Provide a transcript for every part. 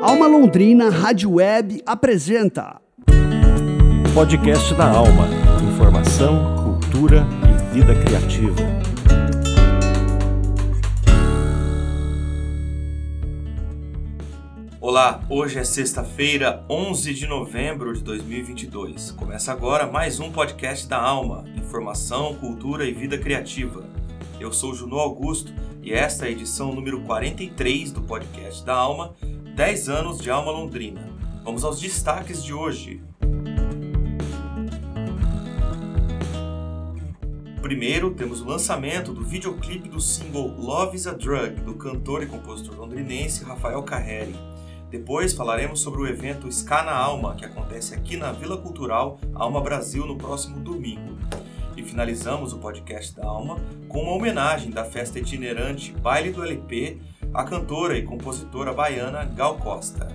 Alma Londrina Rádio Web apresenta Podcast da Alma. Informação, cultura e vida criativa. Olá, hoje é sexta-feira, 11 de novembro de 2022. Começa agora mais um podcast da Alma, informação, cultura e vida criativa. Eu sou Juno Augusto e esta é a edição número 43 do podcast da Alma, 10 anos de Alma Londrina. Vamos aos destaques de hoje. Primeiro, temos o lançamento do videoclipe do single Love is a Drug, do cantor e compositor londrinense Rafael Carreri. Depois falaremos sobre o evento Ska na Alma, que acontece aqui na Vila Cultural Alma Brasil no próximo domingo. E finalizamos o podcast da Alma com uma homenagem da festa itinerante Baile do LP à cantora e compositora baiana Gal Costa.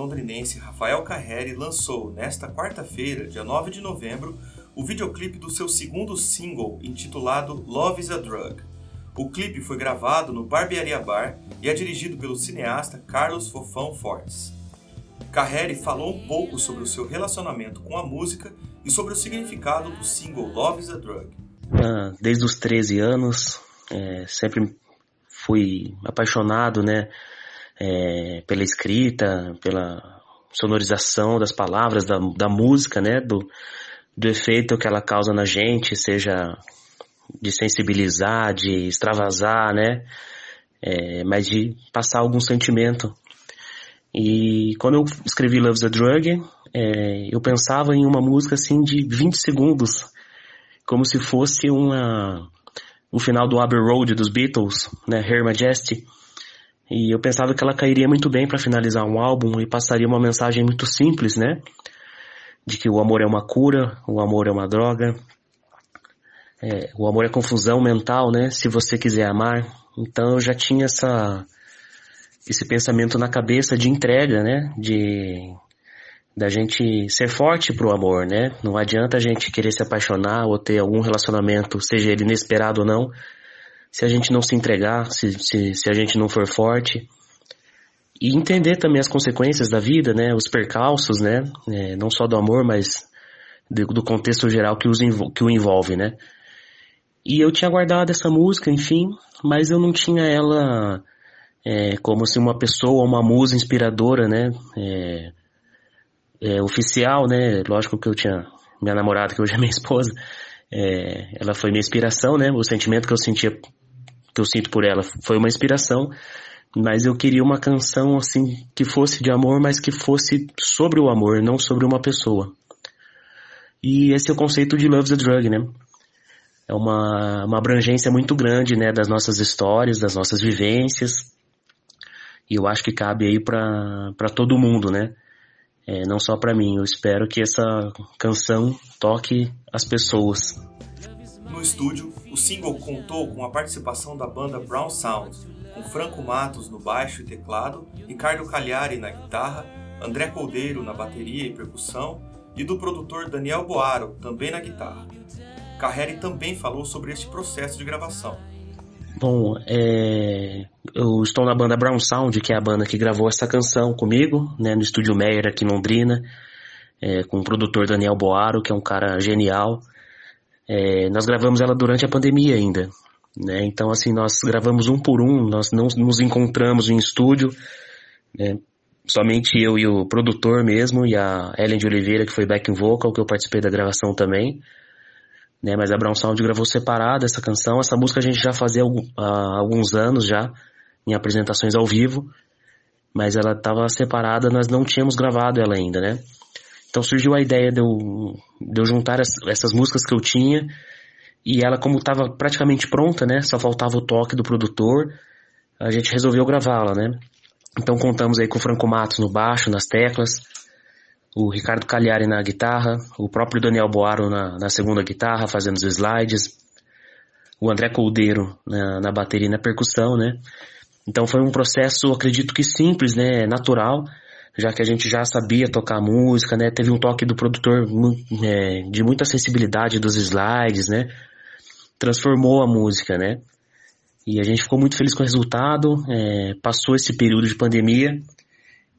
Londrinense Rafael Carreri lançou nesta quarta-feira, dia 9 de novembro, o videoclipe do seu segundo single, intitulado Love is a Drug. O clipe foi gravado no Barbearia Bar e é dirigido pelo cineasta Carlos Fofão Fortes. Carreri falou um pouco sobre o seu relacionamento com a música e sobre o significado do single Love is a Drug. Ah, desde os 13 anos, é, sempre fui apaixonado, né? É, pela escrita, pela sonorização das palavras, da, da música, né? Do, do efeito que ela causa na gente, seja de sensibilizar, de extravasar, né? É, mas de passar algum sentimento. E quando eu escrevi Love's a Drug, é, eu pensava em uma música assim de 20 segundos, como se fosse uma, um final do Abbey Road dos Beatles, né? Her Majesty. E eu pensava que ela cairia muito bem para finalizar um álbum e passaria uma mensagem muito simples, né? De que o amor é uma cura, o amor é uma droga, é, o amor é confusão mental, né? Se você quiser amar. Então eu já tinha essa esse pensamento na cabeça de entrega, né? De da gente ser forte pro amor, né? Não adianta a gente querer se apaixonar ou ter algum relacionamento, seja ele inesperado ou não, se a gente não se entregar, se, se, se a gente não for forte. E entender também as consequências da vida, né? Os percalços, né? É, não só do amor, mas do, do contexto geral que, os, que o envolve, né? E eu tinha guardado essa música, enfim, mas eu não tinha ela é, como se uma pessoa, uma musa inspiradora, né? É, é, oficial, né? Lógico que eu tinha minha namorada, que hoje é minha esposa, é, ela foi minha inspiração, né? O sentimento que eu sentia eu sinto por ela foi uma inspiração, mas eu queria uma canção assim que fosse de amor, mas que fosse sobre o amor, não sobre uma pessoa. E esse é o conceito de Love's a Drug, né? É uma, uma abrangência muito grande, né, das nossas histórias, das nossas vivências. E eu acho que cabe aí para todo mundo, né? É, não só para mim. Eu espero que essa canção toque as pessoas. No estúdio, o single contou com a participação da banda Brown Sound, com Franco Matos no baixo e teclado, Ricardo Cagliari na guitarra, André Coldeiro na bateria e percussão e do produtor Daniel Boaro, também na guitarra. Carreri também falou sobre este processo de gravação. Bom, é... eu estou na banda Brown Sound, que é a banda que gravou essa canção comigo, né, no estúdio Meyer aqui em Londrina, é, com o produtor Daniel Boaro, que é um cara genial. É, nós gravamos ela durante a pandemia ainda, né? Então, assim, nós gravamos um por um, nós não nos encontramos em estúdio, né? Somente eu e o produtor mesmo, e a Ellen de Oliveira, que foi backing vocal, que eu participei da gravação também. Né? Mas a Brown Sound gravou separada essa canção. Essa música a gente já fazia há alguns anos já, em apresentações ao vivo. Mas ela estava separada, nós não tínhamos gravado ela ainda, né? Então surgiu a ideia de eu, de eu juntar as, essas músicas que eu tinha e ela como estava praticamente pronta, né? Só faltava o toque do produtor, a gente resolveu gravá-la, né? Então contamos aí com o Franco Matos no baixo, nas teclas, o Ricardo Cagliari na guitarra, o próprio Daniel Boaro na, na segunda guitarra, fazendo os slides, o André Coldeiro na, na bateria e na percussão, né? Então foi um processo, acredito que simples, né? Natural, já que a gente já sabia tocar música, né? Teve um toque do produtor é, de muita sensibilidade dos slides, né? Transformou a música, né? E a gente ficou muito feliz com o resultado. É, passou esse período de pandemia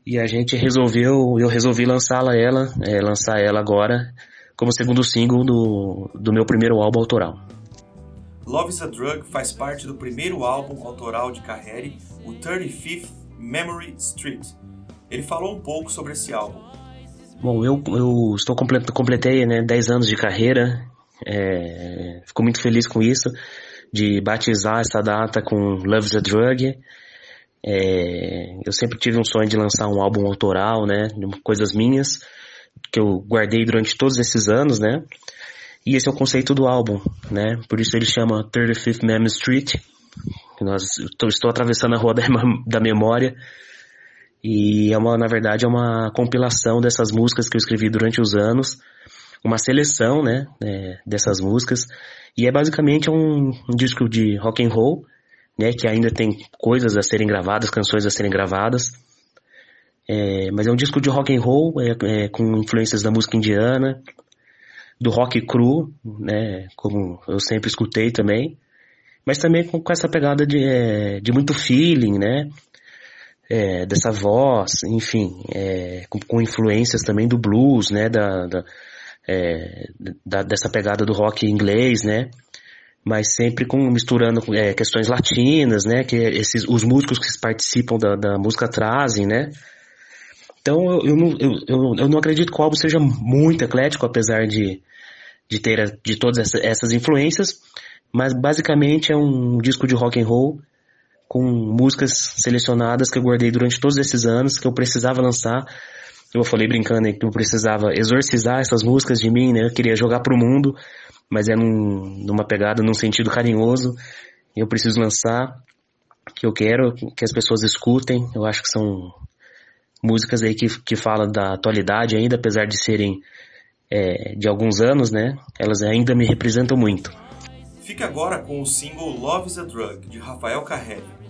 e a gente resolveu, eu resolvi lançá-la ela, é, lançar ela agora como segundo single do, do meu primeiro álbum autoral. Love is a Drug faz parte do primeiro álbum autoral de Carrere, o 35th Memory Street. Ele falou um pouco sobre esse álbum. Bom, eu, eu estou completei né, 10 anos de carreira, é, fico muito feliz com isso, de batizar essa data com Love is a Drug. É, eu sempre tive um sonho de lançar um álbum autoral, né, coisas minhas, que eu guardei durante todos esses anos, né, e esse é o conceito do álbum, né, por isso ele chama 35th Mem Street, nós, estou, estou atravessando a rua da, da memória, e é uma, na verdade, é uma compilação dessas músicas que eu escrevi durante os anos, uma seleção, né, é, dessas músicas, e é basicamente um, um disco de rock and roll, né, que ainda tem coisas a serem gravadas, canções a serem gravadas. É, mas é um disco de rock and roll, é, é, com influências da música indiana, do rock cru, né, como eu sempre escutei também, mas também com, com essa pegada de, é, de muito feeling, né, é, dessa voz, enfim, é, com, com, influências também do blues, né, da, da, da, dessa pegada do rock inglês, né, mas sempre com misturando é, questões latinas, né, que esses os músicos que participam da, da música trazem, né. Então eu, eu, não, eu, eu, eu não acredito que o álbum seja muito eclético, apesar de, de ter de todas essas influências, mas basicamente é um disco de rock and roll com músicas selecionadas que eu guardei durante todos esses anos que eu precisava lançar. Eu falei brincando que eu precisava exorcizar essas músicas de mim, né? Eu queria jogar pro mundo mas é num, numa pegada, num sentido carinhoso. Eu preciso lançar, que eu quero que as pessoas escutem. Eu acho que são músicas aí que, que falam da atualidade ainda, apesar de serem é, de alguns anos, né? Elas ainda me representam muito. Fique agora com o single Love is a Drug, de Rafael Carrelli.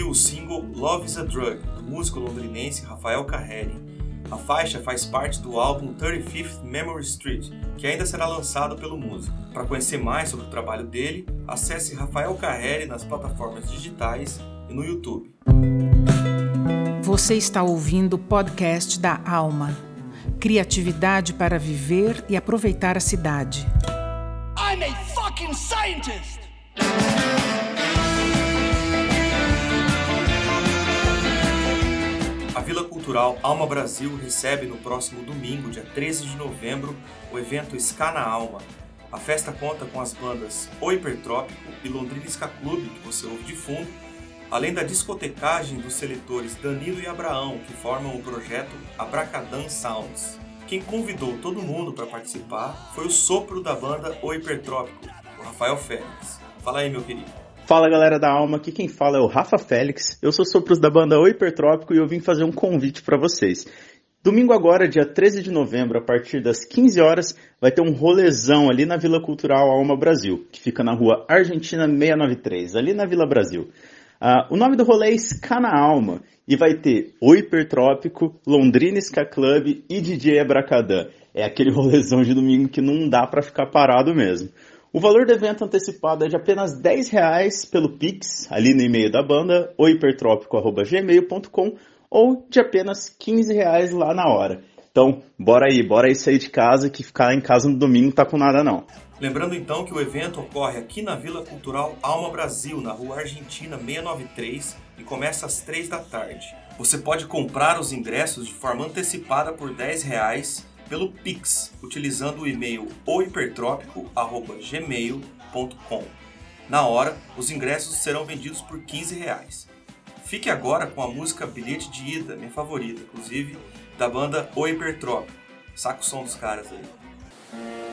Love is a Drug, do músico londrinense Rafael Carreri. A faixa faz parte do álbum 35th Memory Street, que ainda será lançado pelo músico. Para conhecer mais sobre o trabalho dele, acesse Rafael Carreri nas plataformas digitais e no YouTube. Você está ouvindo o podcast da Alma. Criatividade para viver e aproveitar a cidade. I'm a fucking scientist! A Vila Cultural Alma Brasil recebe no próximo domingo, dia 13 de novembro, o evento Ska na Alma. A festa conta com as bandas O Hipertrópico e Londrina Ska Club, que você ouve de fundo, além da discotecagem dos seletores Danilo e Abraão, que formam o projeto Abracadan Sounds. Quem convidou todo mundo para participar foi o sopro da banda O Hipertrópico, o Rafael Félix. Fala aí, meu querido. Fala galera da Alma, aqui quem fala é o Rafa Félix. Eu sou sopros da banda O Hipertrópico e eu vim fazer um convite para vocês. Domingo agora, dia 13 de novembro, a partir das 15 horas, vai ter um rolezão ali na Vila Cultural Alma Brasil, que fica na rua Argentina 693, ali na Vila Brasil. Uh, o nome do rolê é Ska na Alma e vai ter o Hipertrópico, Londrina Ska Club e DJ Abracadã. É aquele rolezão de domingo que não dá para ficar parado mesmo. O valor do evento antecipado é de apenas 10 reais pelo Pix, ali no e-mail da banda, ohipertrópico.gmail.com ou de apenas 15 reais lá na hora. Então, bora aí, bora aí sair de casa que ficar em casa no domingo não tá com nada não. Lembrando então que o evento ocorre aqui na Vila Cultural Alma Brasil, na rua Argentina 693 e começa às 3 da tarde. Você pode comprar os ingressos de forma antecipada por 10 reais pelo Pix, utilizando o e-mail ohipertrópico.gmail.com. Na hora, os ingressos serão vendidos por 15 reais. Fique agora com a música Bilhete de Ida, minha favorita, inclusive, da banda O Hipertrópico. Saca o som dos caras aí.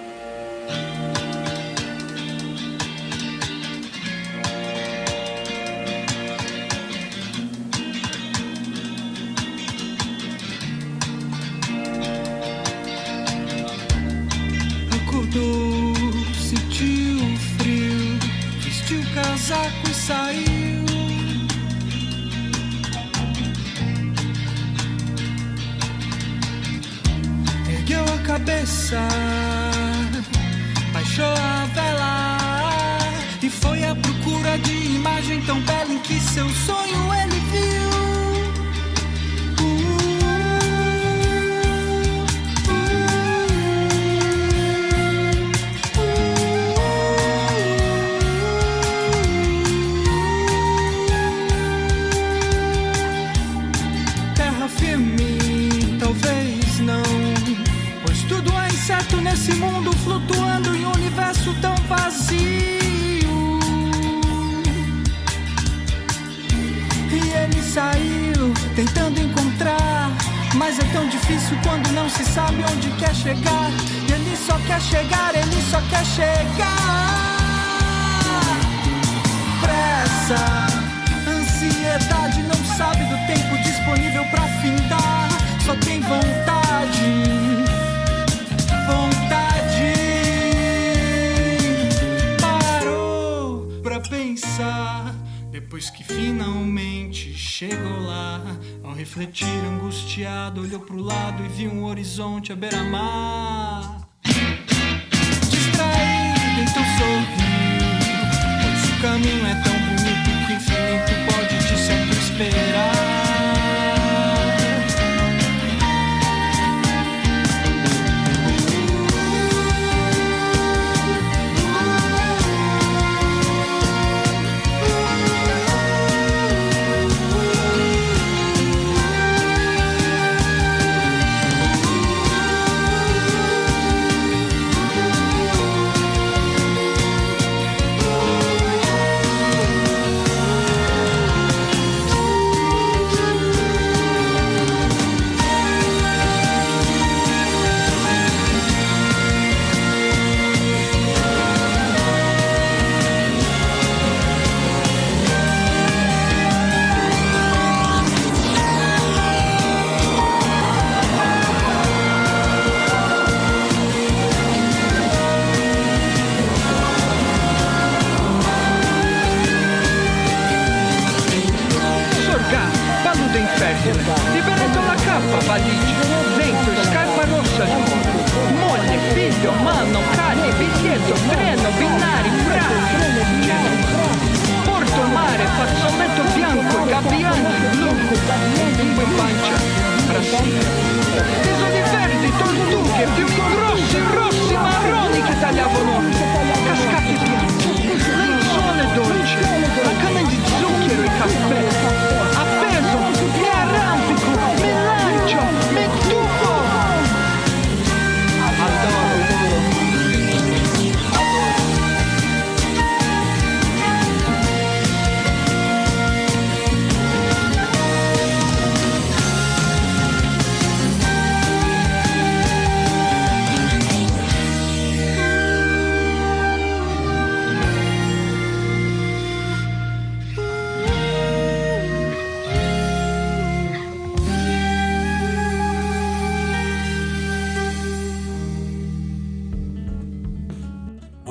Flutuando em um universo tão vazio. E ele saiu tentando encontrar, mas é tão difícil quando não se sabe onde quer chegar. E ele só quer chegar, ele só quer chegar. Pressa, ansiedade, não sabe do tempo disponível para findar, só tem vontade pensar. Depois que finalmente chegou lá, ao refletir angustiado, olhou pro lado e viu um horizonte à beira-mar. Distraído, então sorriu, pois o caminho é tão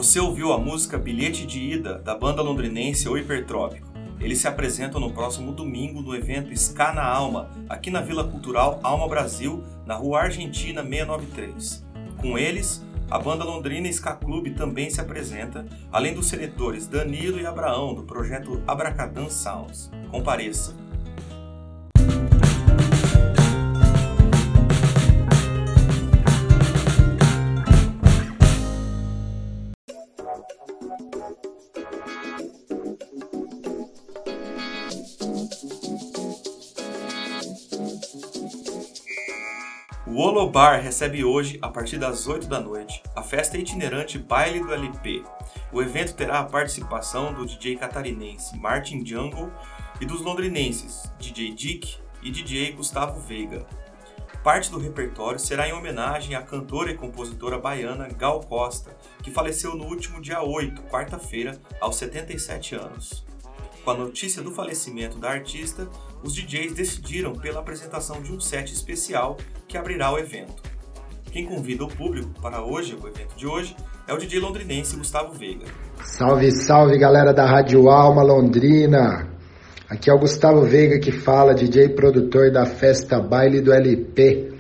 Você ouviu a música Bilhete de Ida da banda londrinense O Hipertrópico. Eles se apresentam no próximo domingo no evento Ska na Alma, aqui na Vila Cultural Alma Brasil, na Rua Argentina 693. Com eles, a banda londrina Ska Club também se apresenta, além dos seletores Danilo e Abraão do projeto Abracadan Sounds. Compareça! O Olobar recebe hoje, a partir das 8 da noite, a festa itinerante Baile do LP. O evento terá a participação do DJ catarinense Martin Jungle e dos londrinenses DJ Dick e DJ Gustavo Veiga. Parte do repertório será em homenagem à cantora e compositora baiana Gal Costa, que faleceu no último dia 8, quarta-feira, aos 77 anos. Com a notícia do falecimento da artista, os DJs decidiram pela apresentação de um set especial que abrirá o evento. Quem convida o público para hoje, o evento de hoje, é o DJ londrinense Gustavo Veiga. Salve, salve galera da Rádio Alma Londrina! Aqui é o Gustavo Veiga que fala, DJ produtor da festa Baile do LP.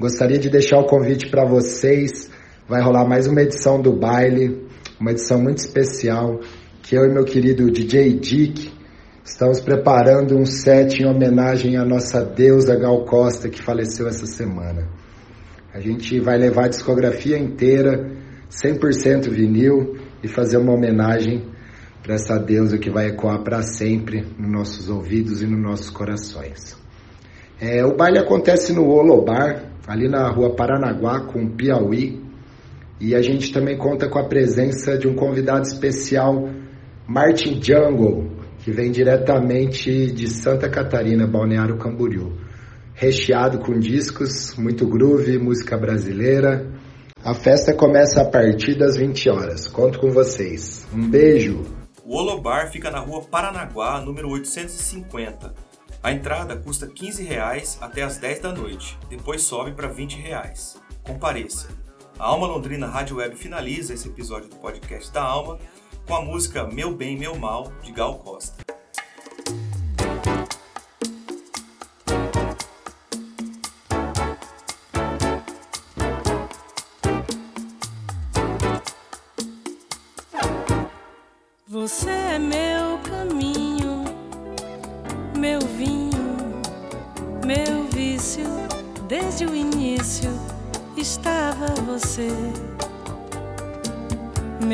Gostaria de deixar o convite para vocês. Vai rolar mais uma edição do baile, uma edição muito especial, que eu e meu querido DJ Dick Estamos preparando um set em homenagem à nossa deusa Gal Costa, que faleceu essa semana. A gente vai levar a discografia inteira, 100% vinil, e fazer uma homenagem para essa deusa que vai ecoar para sempre nos nossos ouvidos e nos nossos corações. É, o baile acontece no Olobar, ali na rua Paranaguá, com Piauí, e a gente também conta com a presença de um convidado especial, Martin Jungle, que vem diretamente de Santa Catarina, Balneário Camboriú. Recheado com discos, muito groove, música brasileira. A festa começa a partir das 20 horas. Conto com vocês. Um beijo! O Olobar fica na rua Paranaguá, número 850. A entrada custa 15 reais até as 10 da noite, depois sobe para 20 reais. Compareça! A Alma Londrina Rádio Web finaliza esse episódio do podcast da Alma com a música Meu Bem, Meu Mal, de Gal Costa.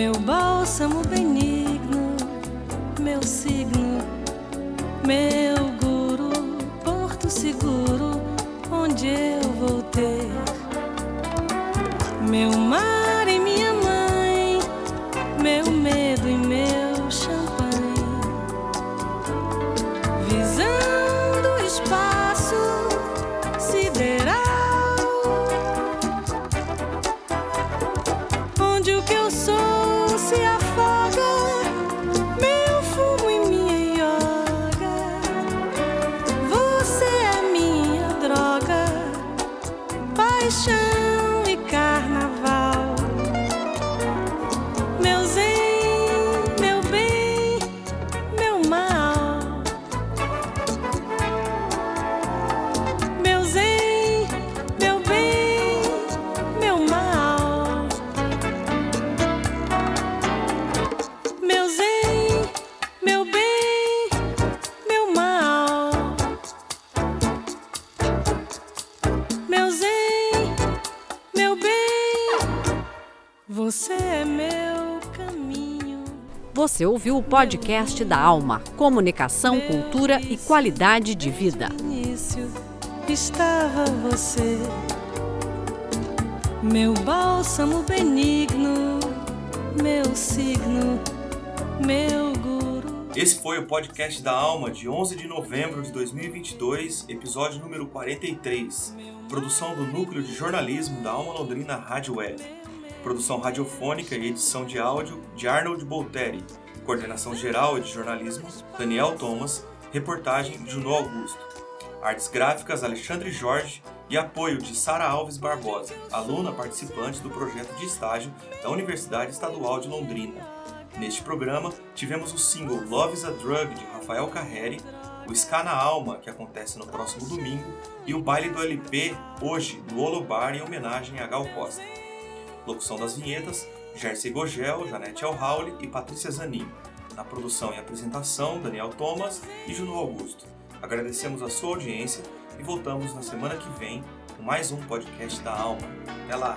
Meu bálsamo benigno, meu signo, meu guru, porto seguro, onde eu vou ter meu mar ouviu o podcast da Alma, Comunicação, Cultura e Qualidade de Vida. início estava você, meu bálsamo benigno, meu signo, meu guru. Esse foi o podcast da Alma de 11 de novembro de 2022, episódio número 43. Produção do Núcleo de Jornalismo da Alma Londrina Rádio Web. Produção radiofônica e edição de áudio de Arnold Bolteri. Coordenação geral de jornalismo Daniel Thomas. Reportagem Junô Augusto. Artes gráficas Alexandre Jorge e apoio de Sara Alves Barbosa, aluna participante do projeto de estágio da Universidade Estadual de Londrina. Neste programa, tivemos o single Love is a Drug de Rafael Carreri, o Ska na Alma, que acontece no próximo domingo, e o baile do LP, hoje, no Holobar, em homenagem a Gal Costa. Locução das vinhetas, Jersey Gogel, Janete Alhauli e Patrícia Zanin. Na produção e apresentação, Daniel Thomas e Juno Augusto. Agradecemos a sua audiência e voltamos na semana que vem com mais um podcast da Alma. Até lá!